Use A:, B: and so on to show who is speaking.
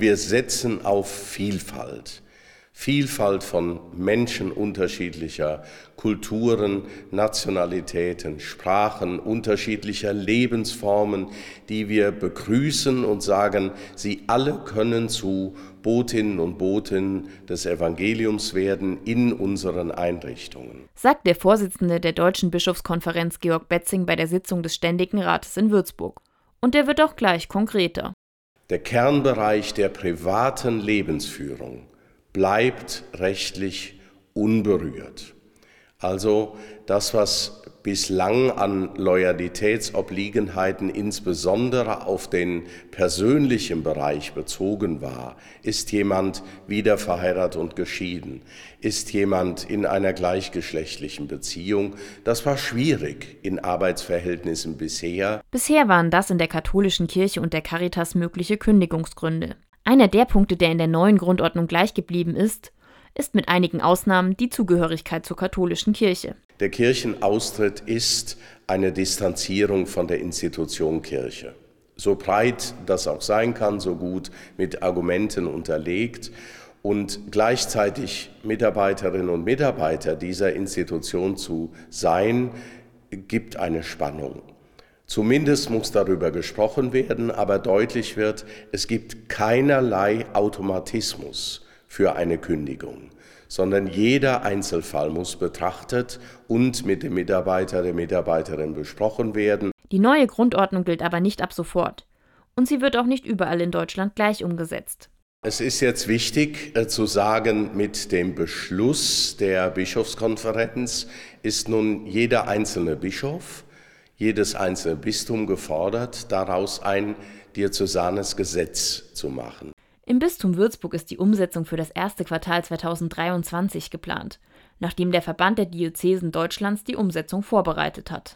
A: Wir setzen auf Vielfalt. Vielfalt von Menschen unterschiedlicher Kulturen, Nationalitäten, Sprachen, unterschiedlicher Lebensformen, die wir begrüßen und sagen, sie alle können zu Botinnen und Boten des Evangeliums werden in unseren Einrichtungen.
B: Sagt der Vorsitzende der Deutschen Bischofskonferenz Georg Betzing bei der Sitzung des Ständigen Rates in Würzburg. Und der wird auch gleich konkreter.
A: Der Kernbereich der privaten Lebensführung bleibt rechtlich unberührt. Also das, was bislang an Loyalitätsobliegenheiten insbesondere auf den persönlichen Bereich bezogen war. Ist jemand wieder verheiratet und geschieden? Ist jemand in einer gleichgeschlechtlichen Beziehung? Das war schwierig in Arbeitsverhältnissen bisher.
B: Bisher waren das in der katholischen Kirche und der Caritas mögliche Kündigungsgründe. Einer der Punkte, der in der neuen Grundordnung gleich geblieben ist, ist mit einigen Ausnahmen die Zugehörigkeit zur katholischen Kirche.
A: Der Kirchenaustritt ist eine Distanzierung von der Institution Kirche. So breit das auch sein kann, so gut mit Argumenten unterlegt und gleichzeitig Mitarbeiterinnen und Mitarbeiter dieser Institution zu sein, gibt eine Spannung. Zumindest muss darüber gesprochen werden, aber deutlich wird, es gibt keinerlei Automatismus für eine Kündigung, sondern jeder Einzelfall muss betrachtet und mit dem Mitarbeiter, der Mitarbeiterin besprochen werden.
B: Die neue Grundordnung gilt aber nicht ab sofort. Und sie wird auch nicht überall in Deutschland gleich umgesetzt.
A: Es ist jetzt wichtig äh, zu sagen, mit dem Beschluss der Bischofskonferenz ist nun jeder einzelne Bischof, jedes einzelne Bistum gefordert, daraus ein diözesanes Gesetz zu machen.
B: Im Bistum Würzburg ist die Umsetzung für das erste Quartal 2023 geplant, nachdem der Verband der Diözesen Deutschlands die Umsetzung vorbereitet hat